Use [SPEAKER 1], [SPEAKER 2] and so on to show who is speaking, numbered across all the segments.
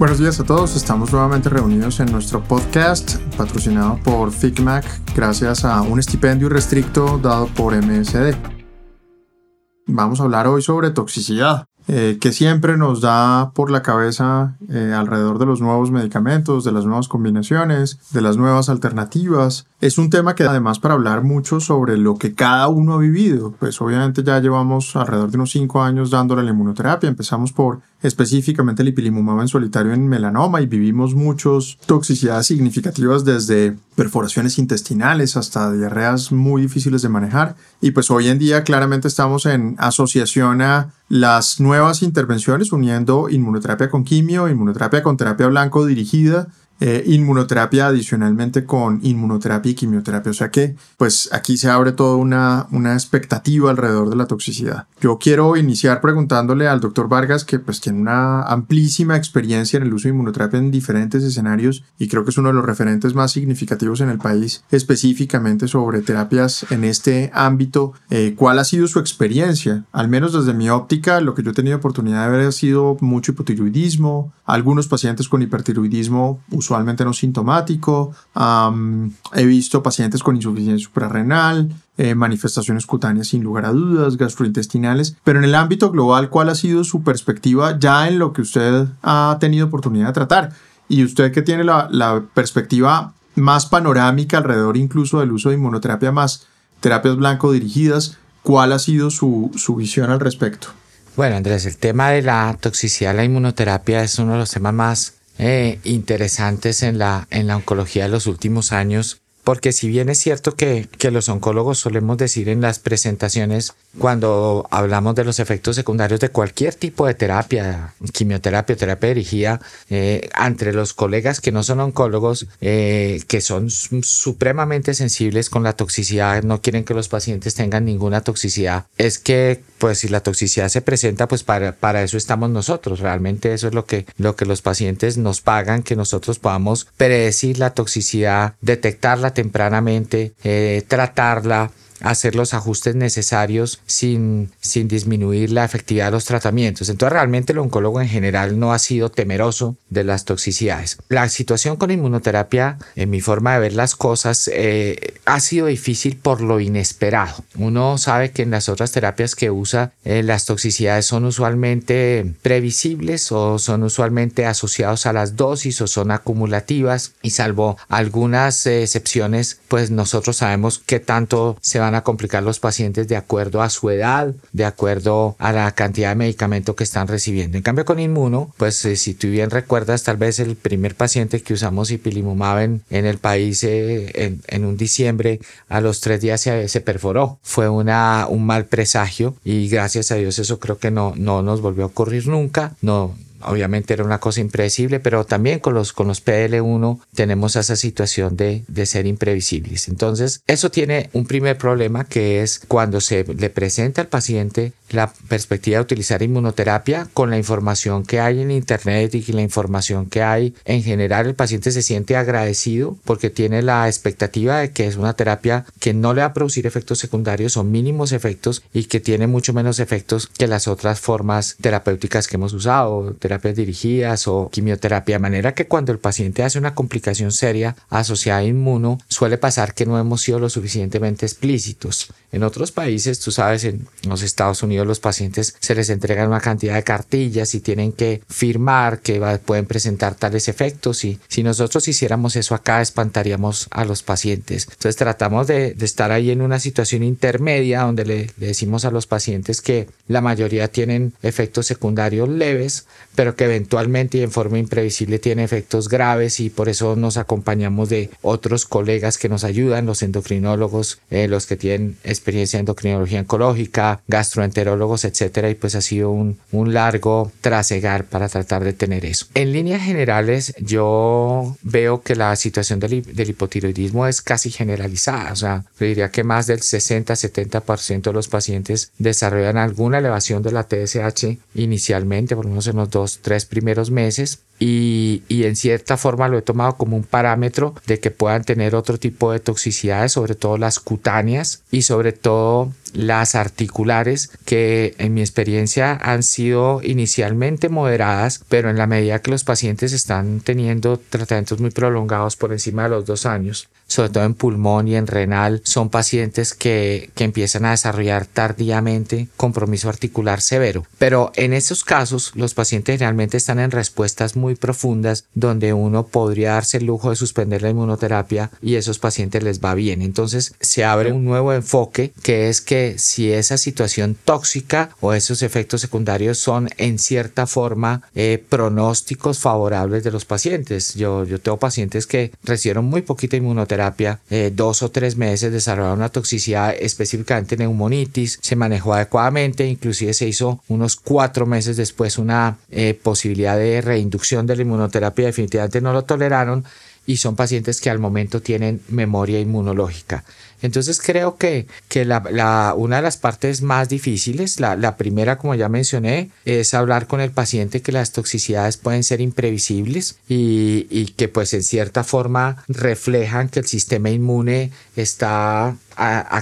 [SPEAKER 1] Buenos días a todos, estamos nuevamente reunidos en nuestro podcast patrocinado por FICMAC gracias a un estipendio restricto dado por MSD. Vamos a hablar hoy sobre toxicidad. Eh, que siempre nos da por la cabeza eh, alrededor de los nuevos medicamentos, de las nuevas combinaciones, de las nuevas alternativas. Es un tema que además para hablar mucho sobre lo que cada uno ha vivido, pues obviamente ya llevamos alrededor de unos 5 años dándole la inmunoterapia, empezamos por específicamente el ipilimumab en solitario en melanoma y vivimos muchas toxicidades significativas desde perforaciones intestinales hasta diarreas muy difíciles de manejar. Y pues hoy en día claramente estamos en asociación a las nuevas intervenciones uniendo inmunoterapia con quimio, inmunoterapia con terapia blanco dirigida eh, inmunoterapia adicionalmente con inmunoterapia y quimioterapia. O sea que, pues aquí se abre toda una, una expectativa alrededor de la toxicidad. Yo quiero iniciar preguntándole al doctor Vargas, que pues tiene una amplísima experiencia en el uso de inmunoterapia en diferentes escenarios y creo que es uno de los referentes más significativos en el país, específicamente sobre terapias en este ámbito. Eh, ¿Cuál ha sido su experiencia? Al menos desde mi óptica, lo que yo he tenido oportunidad de ver ha sido mucho hipotiroidismo, algunos pacientes con hipertiroidismo usualmente no sintomático. he visto pacientes con insuficiencia suprarrenal, eh, manifestaciones cutáneas sin lugar a dudas, gastrointestinales, pero en el ámbito global, ¿cuál ha sido su perspectiva ya en lo que usted ha tenido oportunidad de tratar? Y usted que tiene la, perspectiva más panorámica alrededor incluso del uso de inmunoterapia más terapias blanco dirigidas, ¿cuál ha sido su, su visión al respecto?
[SPEAKER 2] Bueno, Andrés, el tema de la toxicidad de la inmunoterapia es uno de los temas más eh, interesantes en la, en la oncología de los últimos años porque si bien es cierto que, que, los oncólogos solemos decir en las presentaciones cuando hablamos de los efectos secundarios de cualquier tipo de terapia, quimioterapia, terapia dirigida, eh, entre los colegas que no son oncólogos, eh, que son supremamente sensibles con la toxicidad, no quieren que los pacientes tengan ninguna toxicidad, es que pues si la toxicidad se presenta, pues para, para eso estamos nosotros. Realmente eso es lo que, lo que los pacientes nos pagan, que nosotros podamos predecir la toxicidad, detectarla tempranamente, eh, tratarla, hacer los ajustes necesarios sin, sin disminuir la efectividad de los tratamientos. Entonces realmente el oncólogo en general no ha sido temeroso de las toxicidades. La situación con inmunoterapia, en mi forma de ver las cosas, eh, ha sido difícil por lo inesperado. Uno sabe que en las otras terapias que usa eh, las toxicidades son usualmente previsibles o son usualmente asociados a las dosis o son acumulativas y salvo algunas eh, excepciones, pues nosotros sabemos que tanto se van a complicar los pacientes de acuerdo a su edad, de acuerdo a la cantidad de medicamento que están recibiendo. En cambio con inmuno, pues eh, si tú bien recuerdas, tal vez el primer paciente que usamos ipilimumab en, en el país eh, en, un diciembre, a los tres días se, se, perforó. Fue una, un mal presagio y gracias a Dios eso creo que no, no nos volvió a ocurrir nunca. No, obviamente era una cosa impredecible, pero también con los, con los PL1 tenemos esa situación de, de ser imprevisibles. Entonces, eso tiene un primer problema que es cuando se le presenta al paciente la perspectiva de utilizar inmunoterapia con la información que hay en internet y la información que hay en general el paciente se siente agradecido porque tiene la expectativa de que es una terapia que no le va a producir efectos secundarios o mínimos efectos y que tiene mucho menos efectos que las otras formas terapéuticas que hemos usado terapias dirigidas o quimioterapia, de manera que cuando el paciente hace una complicación seria asociada a inmuno, suele pasar que no hemos sido lo suficientemente explícitos. En otros países, tú sabes, en los Estados Unidos los pacientes se les entregan una cantidad de cartillas y tienen que firmar que pueden presentar tales efectos y si nosotros hiciéramos eso acá espantaríamos a los pacientes. Entonces tratamos de, estar ahí en una situación intermedia donde le, le decimos a los pacientes que la mayoría tienen efectos secundarios leves, pero que eventualmente y en forma imprevisible tiene efectos graves y por eso nos acompañamos de otros colegas que nos ayudan, los endocrinólogos, eh, los que tienen experiencia en endocrinología oncológica, gastroenterólogos, etcétera, y pues ha sido un, largo trasegar para tratar de tener eso. En líneas generales, yo veo que la situación del, del hipotiroidismo es casi generalizada, o sea, yo diría que más del 60-70% de los pacientes desarrollan alguna elevación de la TSH inicialmente, por lo menos en los dos tres primeros meses y, y, en cierta forma lo he tomado como un parámetro de que puedan tener otro tipo de toxicidades, sobre todo las cutáneas y sobre todo las articulares que en mi experiencia han sido inicialmente moderadas, pero en la medida que los pacientes están teniendo tratamientos muy prolongados por encima de los dos años, sobre todo en pulmón y en renal, son pacientes que, que empiezan a desarrollar tardíamente compromiso articular severo. Pero en esos casos, los pacientes realmente están en respuestas muy profundas donde uno podría darse el lujo de suspender la inmunoterapia y esos pacientes les va bien. Entonces se abre un nuevo enfoque que es que si esa situación tóxica o esos efectos secundarios son en cierta forma eh, pronósticos favorables de los pacientes. Yo, yo tengo pacientes que recibieron muy poquita inmunoterapia, eh, dos o tres meses, desarrollaron una toxicidad específicamente neumonitis, se manejó adecuadamente, inclusive se hizo unos cuatro meses después una eh, posibilidad de reinducción de la inmunoterapia, definitivamente no lo toleraron y son pacientes que al momento tienen memoria inmunológica. Entonces creo que, que la, una de las partes más difíciles, la, primera como ya mencioné, es hablar con el paciente que las toxicidades pueden ser imprevisibles y, y que pues en cierta forma reflejan que el sistema inmune está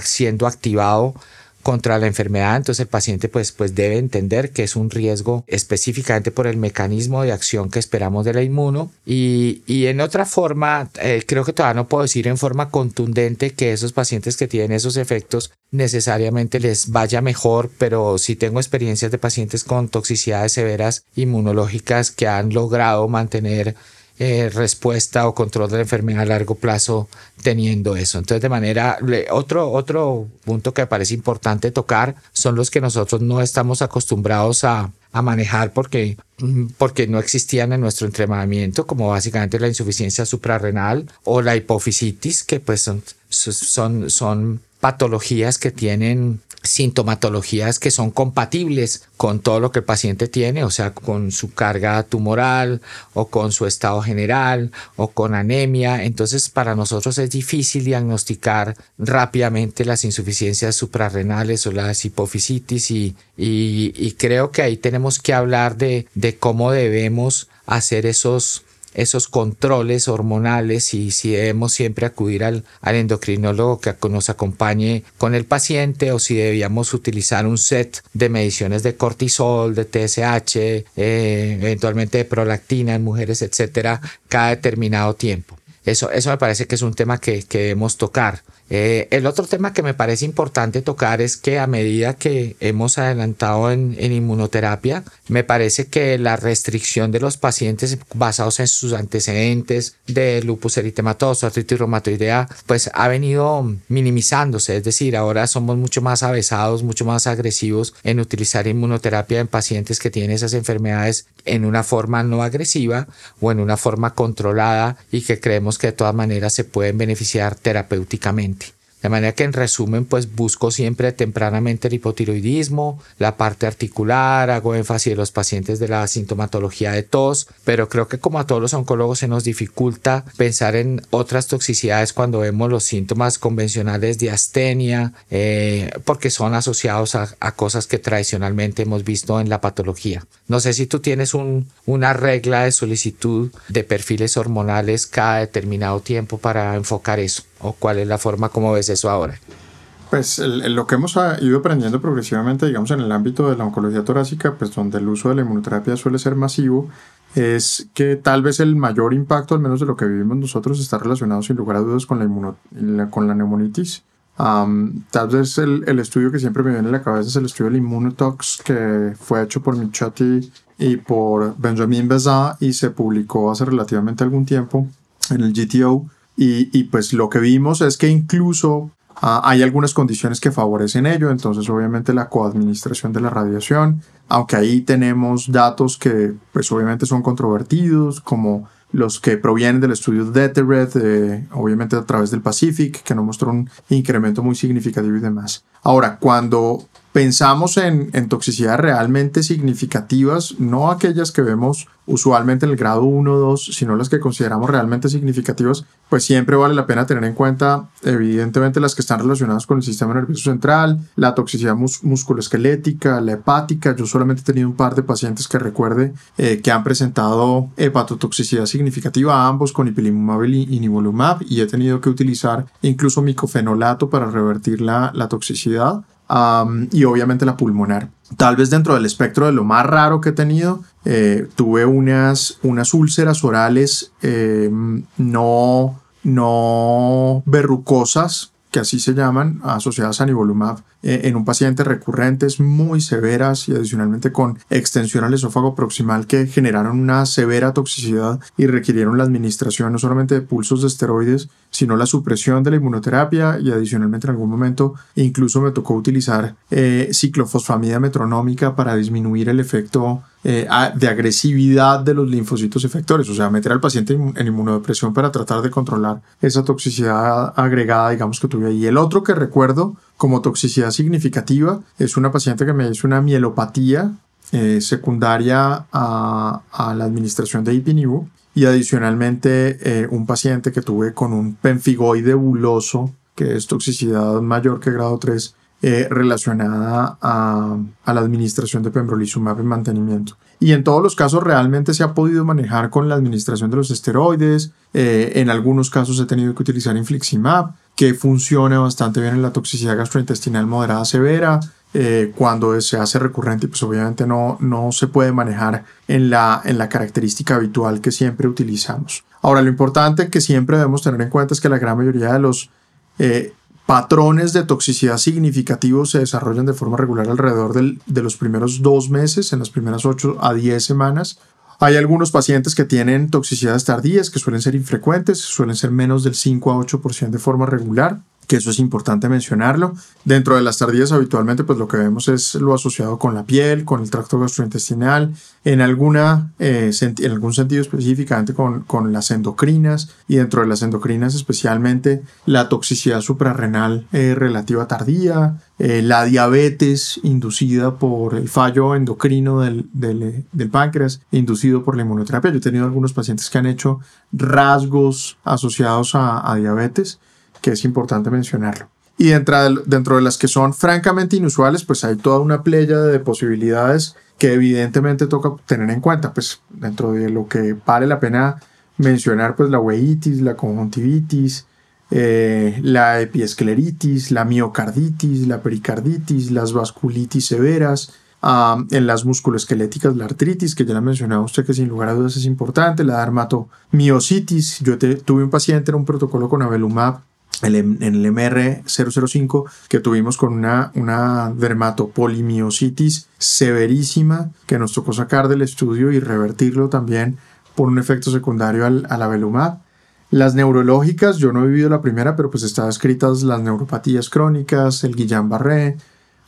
[SPEAKER 2] siendo activado contra la enfermedad, entonces el paciente pues, pues debe entender que es un riesgo específicamente por el mecanismo de acción que esperamos de la inmuno. Y, y en otra forma, eh, creo que todavía no puedo decir en forma contundente que esos pacientes que tienen esos efectos necesariamente les vaya mejor, pero sí tengo experiencias de pacientes con toxicidades severas inmunológicas que han logrado mantener eh, respuesta o control de la enfermedad a largo plazo teniendo eso. Entonces, de manera, otro, otro punto que me parece importante tocar son los que nosotros no estamos acostumbrados a, a manejar porque, porque no existían en nuestro entrenamiento, como básicamente la insuficiencia suprarrenal o la hipofisitis, que pues son, son, son patologías que tienen sintomatologías que son compatibles con todo lo que el paciente tiene, o sea, con su carga tumoral o con su estado general o con anemia. Entonces, para nosotros es difícil diagnosticar rápidamente las insuficiencias suprarrenales o las hipofisitis y, y, y creo que ahí tenemos que hablar de, de cómo debemos hacer esos esos controles hormonales y si debemos siempre acudir al, al, endocrinólogo que nos acompañe con el paciente o si debíamos utilizar un set de mediciones de cortisol, de TSH, eh, eventualmente de prolactina en mujeres, etcétera, cada determinado tiempo. Eso, eso me parece que es un tema que, que debemos tocar. Eh, el otro tema que me parece importante tocar es que a medida que hemos adelantado en, inmunoterapia, me parece que la restricción de los pacientes basados en sus antecedentes de lupus eritematoso, artritis reumatoidea, pues ha venido minimizándose. Es decir, ahora somos mucho más avesados, mucho más agresivos en utilizar inmunoterapia en pacientes que tienen esas enfermedades en una forma no agresiva o en una forma controlada y que creemos que de todas maneras se pueden beneficiar terapéuticamente. De manera que en resumen, pues busco siempre tempranamente el hipotiroidismo, la parte articular, hago énfasis en los pacientes de la sintomatología de tos, pero creo que como a todos los oncólogos se nos dificulta pensar en otras toxicidades cuando vemos los síntomas convencionales de astenia, eh, porque son asociados a, cosas que tradicionalmente hemos visto en la patología. No sé si tú tienes un, una regla de solicitud de perfiles hormonales cada determinado tiempo para enfocar eso o cuál es la forma como ves eso ahora?
[SPEAKER 1] Pues lo que hemos ido aprendiendo progresivamente, digamos, en el ámbito de la oncología torácica, pues donde el uso de la inmunoterapia suele ser masivo, es que tal vez el mayor impacto, al menos de lo que vivimos nosotros, está relacionado sin lugar a dudas con la, con la neumonitis. tal vez el, el, estudio que siempre me viene a la cabeza es el estudio del Immunotox que fue hecho por Michotti y por Benjamin Bezat y se publicó hace relativamente algún tiempo en el GTO y, y pues lo que vimos es que incluso ah, hay algunas condiciones que favorecen ello, entonces obviamente la coadministración de la radiación, aunque ahí tenemos datos que pues obviamente son controvertidos, como los que provienen del estudio Detered, eh, obviamente a través del Pacific, que no mostró un incremento muy significativo y demás. Ahora, cuando pensamos en, en toxicidades realmente significativas, no aquellas que vemos usualmente en el grado 1 o 2, sino las que consideramos realmente significativas, pues siempre vale la pena tener en cuenta, evidentemente, las que están relacionadas con el sistema nervioso central, la toxicidad musculoesquelética, la hepática. Yo solamente he tenido un par de pacientes que recuerde eh, que han presentado hepatotoxicidad significativa, ambos con ipilimumab y nivolumab, y he tenido que utilizar incluso micofenolato para revertir la, la toxicidad y obviamente la pulmonar. Tal vez dentro del espectro de lo más raro que he tenido, eh, tuve unas, unas úlceras orales em, no, no verrucosas, que así se llaman, asociadas a nivolumab, en un paciente recurrentes muy severas y adicionalmente con extensión al esófago proximal que generaron una severa toxicidad y requirieron la administración no solamente de pulsos de esteroides, sino la supresión de la inmunoterapia y adicionalmente en algún momento incluso me tocó utilizar eh, ciclofosfamida metronómica para disminuir el efecto eh, de agresividad de los linfocitos efectores, o sea, meter al paciente en inmunodepresión para tratar de controlar esa toxicidad agregada, digamos, que tuve ahí. El otro que recuerdo como toxicidad significativa es una paciente que me hizo una mielopatía eh, secundaria a, la administración de ipinibu y adicionalmente eh, un paciente que tuve con un penfigoide buloso que es toxicidad mayor que grado 3 eh, relacionada a, la administración de pembrolizumab en mantenimiento. Y en todos los casos realmente se ha podido manejar con la administración de los esteroides. en algunos casos he tenido que utilizar infliximab que funciona bastante bien en la toxicidad gastrointestinal moderada severa. Eh, cuando se hace recurrente, pues obviamente no, no se puede manejar en la, en la característica habitual que siempre utilizamos. Ahora, lo importante que siempre debemos tener en cuenta es que la gran mayoría de los eh, patrones de toxicidad significativos se desarrollan de forma regular alrededor de los primeros dos meses, en las primeras 8 a 10 semanas. Hay algunos pacientes que tienen toxicidades tardías que suelen ser infrecuentes, suelen ser menos del 5 a 8% de forma regular que eso es importante mencionarlo. Dentro de las tardías habitualmente pues lo que vemos es lo asociado con la piel, con el tracto gastrointestinal, en, alguna, eh, en algún sentido específicamente con, con, las endocrinas y dentro de las endocrinas especialmente la toxicidad suprarrenal eh, relativa tardía, eh, la diabetes inducida por el fallo endocrino del, del, del, páncreas, inducido por la inmunoterapia. Yo he tenido algunos pacientes que han hecho rasgos asociados a, a diabetes que es importante mencionarlo. Y dentro de, dentro de las que son francamente inusuales, pues hay toda una playa de posibilidades que evidentemente toca tener en cuenta. Pues dentro de lo que vale la pena mencionar, pues la weitis, la conjuntivitis, eh, la epiescleritis, la miocarditis, la pericarditis, las vasculitis severas, en las musculoesqueléticas, la artritis, que ya la mencionaba usted, que sin lugar a dudas es importante, la dermatomiositis. Yo tuve un paciente en un protocolo con avelumab en el MR005 que tuvimos con una, una dermatopolimiositis severísima que nos tocó sacar del estudio y revertirlo también por un efecto secundario al, al avelumab. Las neurológicas, yo no he vivido la primera, pero pues están escritas las neuropatías crónicas, el Guillain-Barré,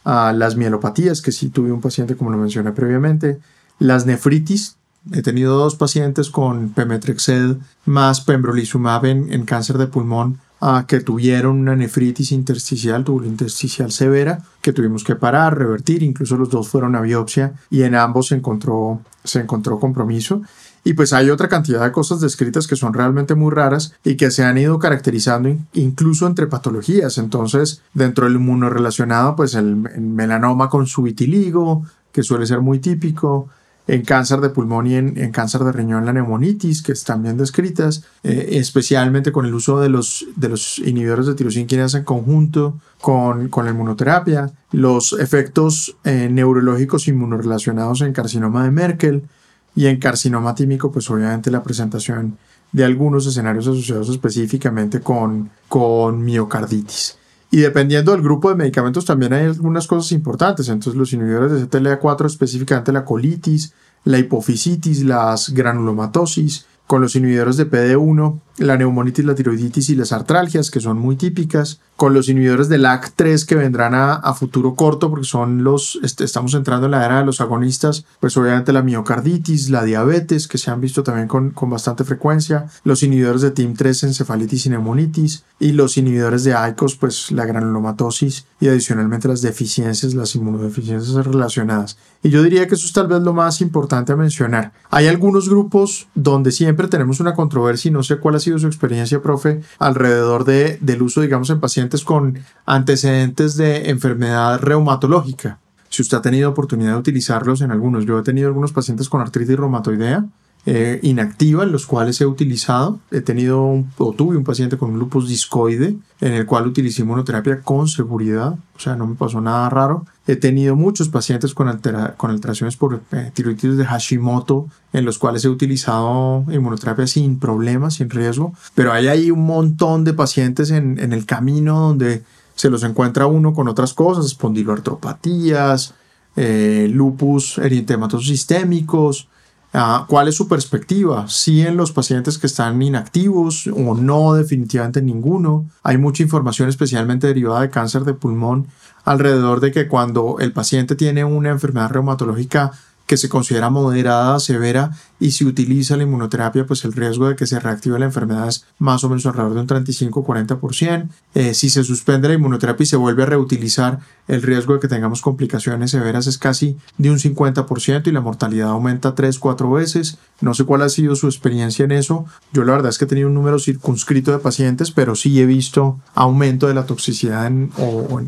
[SPEAKER 1] uh, las mielopatías, que sí tuve un paciente como lo mencioné previamente, las nefritis, he tenido dos pacientes con pemetrexed más pembrolizumab en, cáncer de pulmón que tuvieron una nefritis intersticial, intersticial severa, que tuvimos que parar, revertir, incluso los dos fueron a biopsia y en ambos se encontró, se encontró compromiso. Y pues hay otra cantidad de cosas descritas que son realmente muy raras y que se han ido caracterizando incluso entre patologías. Entonces, dentro del inmunorelacionado, pues el, el melanoma con su vitiligo, que suele ser muy típico, en cáncer de pulmón y en, cáncer de riñón, la neumonitis, que están bien descritas, eh, especialmente con el uso de los, de los inhibidores de tirosina en conjunto con, con, la inmunoterapia, los efectos eh, neurológicos inmunorelacionados en carcinoma de Merkel y en carcinoma tímico, pues obviamente la presentación de algunos escenarios asociados específicamente con, con miocarditis. Y dependiendo del grupo de medicamentos también hay algunas cosas importantes. Entonces los inhibidores de CTLA4, específicamente la colitis, la hipofisitis, las granulomatosis. Con los inhibidores de PD1 la neumonitis, la tiroiditis y las artralgias, que son muy típicas, con los inhibidores de LAC3 que vendrán a, futuro corto, porque son los, este, estamos entrando en la era de los agonistas, pues obviamente la miocarditis, la diabetes, que se han visto también con, con bastante frecuencia, los inhibidores de TIM3, encefalitis y neumonitis, y los inhibidores de ICOS, pues la granulomatosis y adicionalmente las deficiencias, las inmunodeficiencias relacionadas. Y yo diría que eso es tal vez lo más importante a mencionar. Hay algunos grupos donde siempre tenemos una controversia y no sé cuál sido su experiencia, profe, alrededor de, del uso, digamos, en pacientes con antecedentes de enfermedad reumatológica. Si usted ha tenido oportunidad de utilizarlos en algunos, yo he tenido algunos pacientes con artritis reumatoidea eh, inactiva los cuales he utilizado. He tenido o tuve un paciente con un lupus discoide en el cual utilicé inmunoterapia con seguridad, o sea, no me pasó nada raro. He tenido muchos pacientes con, alteraciones por eh, de Hashimoto en los cuales he utilizado inmunoterapia sin problemas, sin riesgo, pero hay ahí un montón de pacientes en, en el camino donde se los encuentra uno con otras cosas, espondiloartropatías, eh, lupus eritematosos sistémicos, Ah, ¿Cuál es su perspectiva? Si en los pacientes que están inactivos o no, definitivamente ninguno. Hay mucha información especialmente derivada de cáncer de pulmón alrededor de que cuando el paciente tiene una enfermedad reumatológica que se considera moderada, severa, y si utiliza la inmunoterapia, pues el riesgo de que se reactive la enfermedad es más o menos alrededor de un 35-40%. Eh, si se suspende la inmunoterapia y se vuelve a reutilizar, el riesgo de que tengamos complicaciones severas es casi de un 50% y la mortalidad aumenta 3-4 veces. No sé cuál ha sido su experiencia en eso. Yo la verdad es que he tenido un número circunscrito de pacientes, pero sí he visto aumento de la toxicidad en,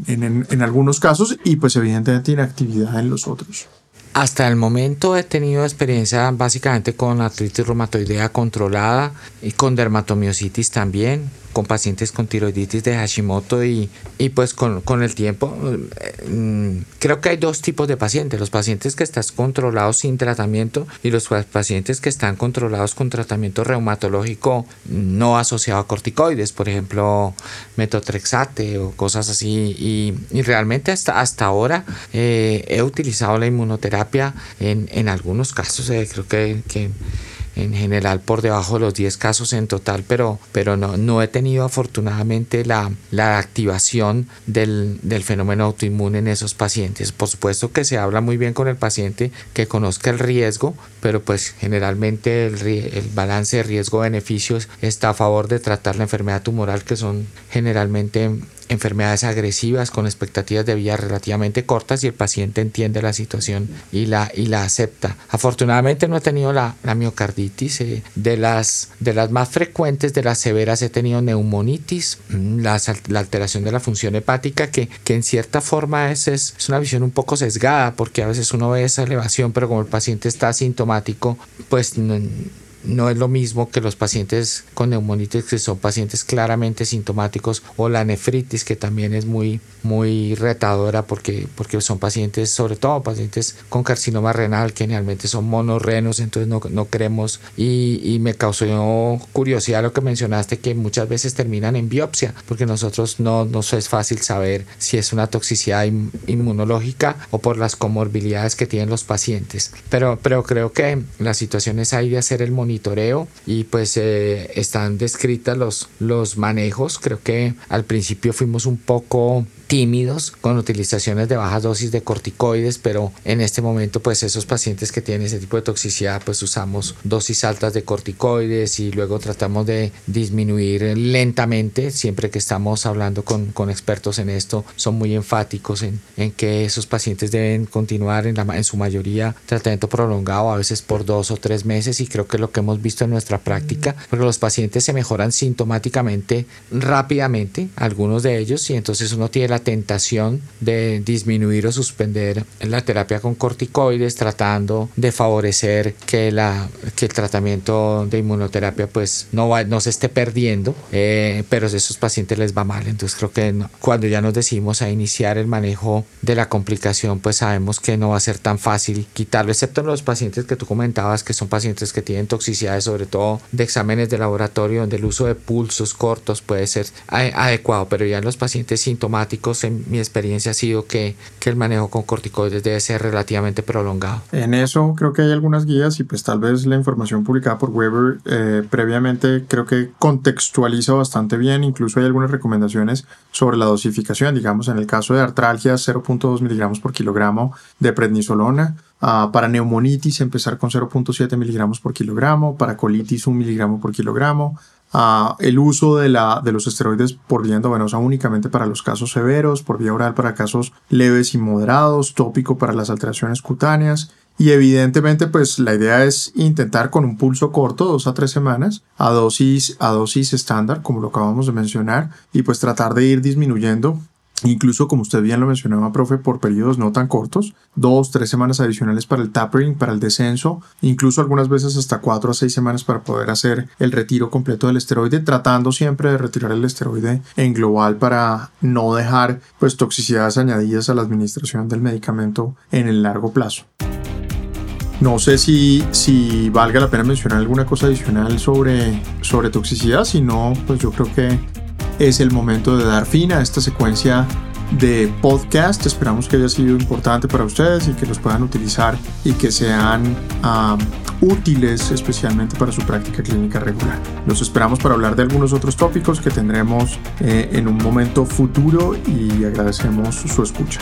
[SPEAKER 1] en, en algunos casos y pues evidentemente inactividad en los otros.
[SPEAKER 2] Hasta el momento he tenido experiencia básicamente con artritis reumatoidea controlada y con dermatomiositis también con pacientes con tiroiditis de Hashimoto y, y pues con, con, el tiempo mm, creo que hay dos tipos de pacientes, los pacientes que están controlados sin tratamiento y los pacientes que están controlados con tratamiento reumatológico no asociado a corticoides, por ejemplo metotrexate o cosas así y, y realmente hasta, hasta ahora eh, he utilizado la inmunoterapia en, en algunos casos, eh, creo que en general por debajo de los 10 casos en total, pero, pero no, no he tenido afortunadamente la, la activación del, del, fenómeno autoinmune en esos pacientes. Por supuesto que se habla muy bien con el paciente que conozca el riesgo, pero pues generalmente el, el balance de riesgo-beneficios está a favor de tratar la enfermedad tumoral que son generalmente enfermedades agresivas con expectativas de vida relativamente cortas y el paciente entiende la situación y la, y la acepta. Afortunadamente no he tenido la, la miocarditis. Eh, de, las, de las más frecuentes, de las severas, he tenido neumonitis, mm, la alteración de la función hepática, que, que en cierta forma es, es, es, una visión un poco sesgada, porque a veces uno ve esa elevación, pero como el paciente está asintomático, pues no es lo mismo que los pacientes con neumonitis que son pacientes claramente sintomáticos o la nefritis que también es muy muy retadora porque porque son pacientes sobre todo pacientes con carcinoma renal que generalmente son monorrenos entonces no, no creemos. Y, me causó curiosidad lo que mencionaste que muchas veces terminan en biopsia porque nosotros no nos es fácil saber si es una toxicidad inmunológica o por las comorbilidades que tienen los pacientes. Pero pero creo que la situación es ahí de hacer el monitoreo y pues eh, están descritas los, los manejos. Creo que al principio fuimos un poco tímidos con utilizaciones de bajas dosis de corticoides, pero en este momento pues esos pacientes que tienen ese tipo de toxicidad pues usamos dosis altas de corticoides y luego tratamos de disminuir lentamente, siempre que estamos hablando con, con expertos en esto, son muy enfáticos en, en que esos pacientes deben continuar en, la, en su mayoría tratamiento prolongado, a veces por dos o tres meses y creo que lo que hemos visto en nuestra práctica, porque los pacientes se mejoran sintomáticamente rápidamente, algunos de ellos, y entonces uno tiene la tentación de disminuir o suspender la terapia con corticoides tratando de favorecer que, la, que el tratamiento de inmunoterapia pues no, va, no se esté perdiendo, eh, pero a esos pacientes les va mal. Entonces creo que cuando ya nos decidimos a iniciar el manejo de la complicación pues sabemos que no va a ser tan fácil quitarlo, excepto en los pacientes que tú comentabas que son pacientes que tienen toxicidades sobre todo de exámenes de laboratorio donde el uso de pulsos cortos puede ser adecuado, pero ya en los pacientes sintomáticos en mi experiencia ha sido que, que el manejo con corticoides debe ser relativamente prolongado.
[SPEAKER 1] En eso creo que hay algunas guías y pues tal vez la información publicada por Weber eh, previamente creo que contextualiza bastante bien, incluso hay algunas recomendaciones sobre la dosificación, digamos en el caso de artralgia 0.2 miligramos por kilogramo de prednisolona, uh, para neumonitis empezar con 0.7 miligramos por kilogramo, para colitis 1 miligramo por kilogramo, el uso de, la, de los esteroides por vía endovenosa únicamente para los casos severos, por vía oral para casos leves y moderados, tópico para las alteraciones cutáneas. Y evidentemente, pues la idea es intentar con un pulso corto, dos a tres semanas, a dosis, a dosis estándar, como lo acabamos de mencionar, y pues tratar de ir disminuyendo incluso como usted bien lo mencionaba, profe, por periodos no tan cortos, dos, tres semanas adicionales para el tapering, para el descenso, incluso algunas veces hasta cuatro a seis semanas para poder hacer el retiro completo del esteroide, tratando siempre de retirar el esteroide en global para no dejar pues toxicidades añadidas a la administración del medicamento en el largo plazo. No sé si, si valga la pena mencionar alguna cosa adicional sobre, sobre toxicidad, si no, pues yo creo que es el momento de dar fin a esta secuencia de podcast. Esperamos que haya sido importante para ustedes y que los puedan utilizar y que sean útiles especialmente para su práctica clínica regular. Los esperamos para hablar de algunos otros tópicos que tendremos eh, en un momento futuro y agradecemos su escucha.